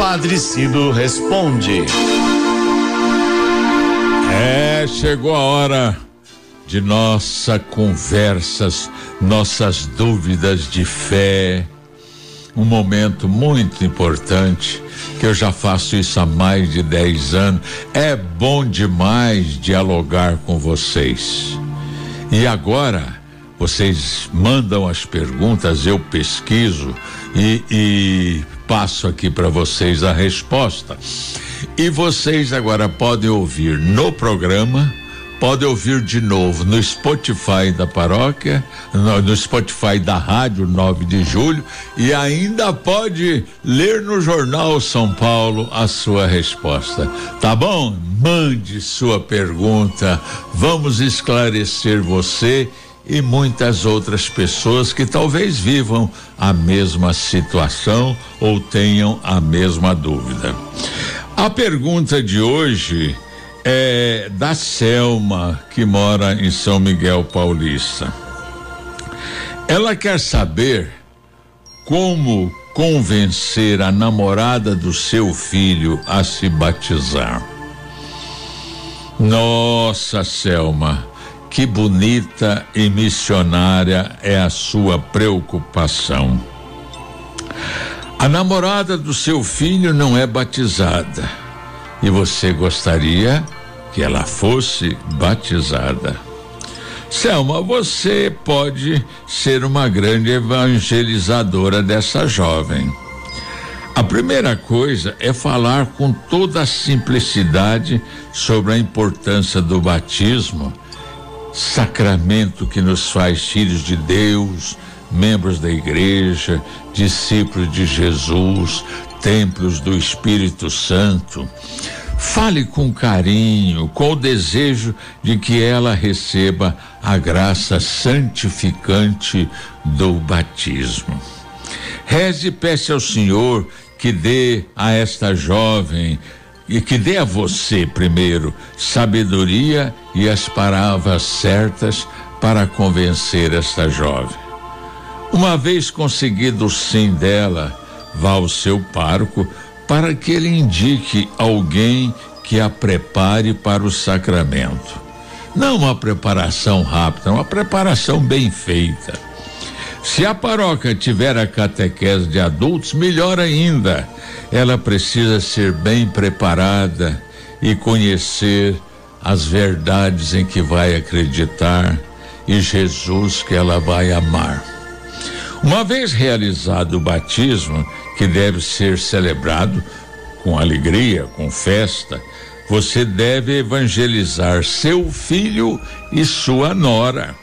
Padre Cido responde. É, chegou a hora de nossa conversas, nossas dúvidas de fé. Um momento muito importante, que eu já faço isso há mais de 10 anos. É bom demais dialogar com vocês. E agora, vocês mandam as perguntas, eu pesquiso e, e passo aqui para vocês a resposta. E vocês agora podem ouvir no programa, podem ouvir de novo no Spotify da paróquia, no, no, Spotify da rádio 9 de julho e ainda pode ler no jornal São Paulo a sua resposta. Tá bom? Mande sua pergunta, vamos esclarecer você e muitas outras pessoas que talvez vivam a mesma situação ou tenham a mesma dúvida. A pergunta de hoje é da Selma, que mora em São Miguel Paulista. Ela quer saber como convencer a namorada do seu filho a se batizar. Nossa, Selma, que bonita e missionária é a sua preocupação. A namorada do seu filho não é batizada e você gostaria que ela fosse batizada. Selma, você pode ser uma grande evangelizadora dessa jovem. A primeira coisa é falar com toda a simplicidade sobre a importância do batismo sacramento que nos faz filhos de Deus, membros da igreja, discípulos de Jesus, templos do Espírito Santo. Fale com carinho, com o desejo de que ela receba a graça santificante do batismo. Reze e peça ao Senhor que dê a esta jovem e que dê a você primeiro sabedoria e as palavras certas para convencer esta jovem. Uma vez conseguido o sim dela, vá ao seu parco para que ele indique alguém que a prepare para o sacramento. Não uma preparação rápida, uma preparação bem feita. Se a paróquia tiver a catequese de adultos, melhor ainda ela precisa ser bem preparada e conhecer as verdades em que vai acreditar e Jesus que ela vai amar. Uma vez realizado o batismo, que deve ser celebrado com alegria, com festa, você deve evangelizar seu filho e sua nora.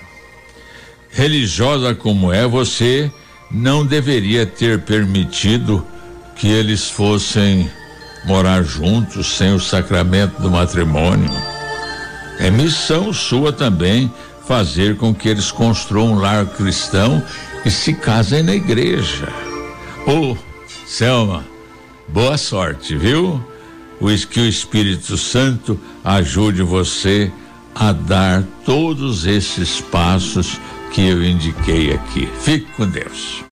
Religiosa como é, você não deveria ter permitido que eles fossem morar juntos sem o sacramento do matrimônio. É missão sua também fazer com que eles construam um lar cristão e se casem na igreja. Ô, oh, Selma, boa sorte, viu? Que o Espírito Santo ajude você a dar todos esses passos que eu indiquei aqui. Fique com Deus.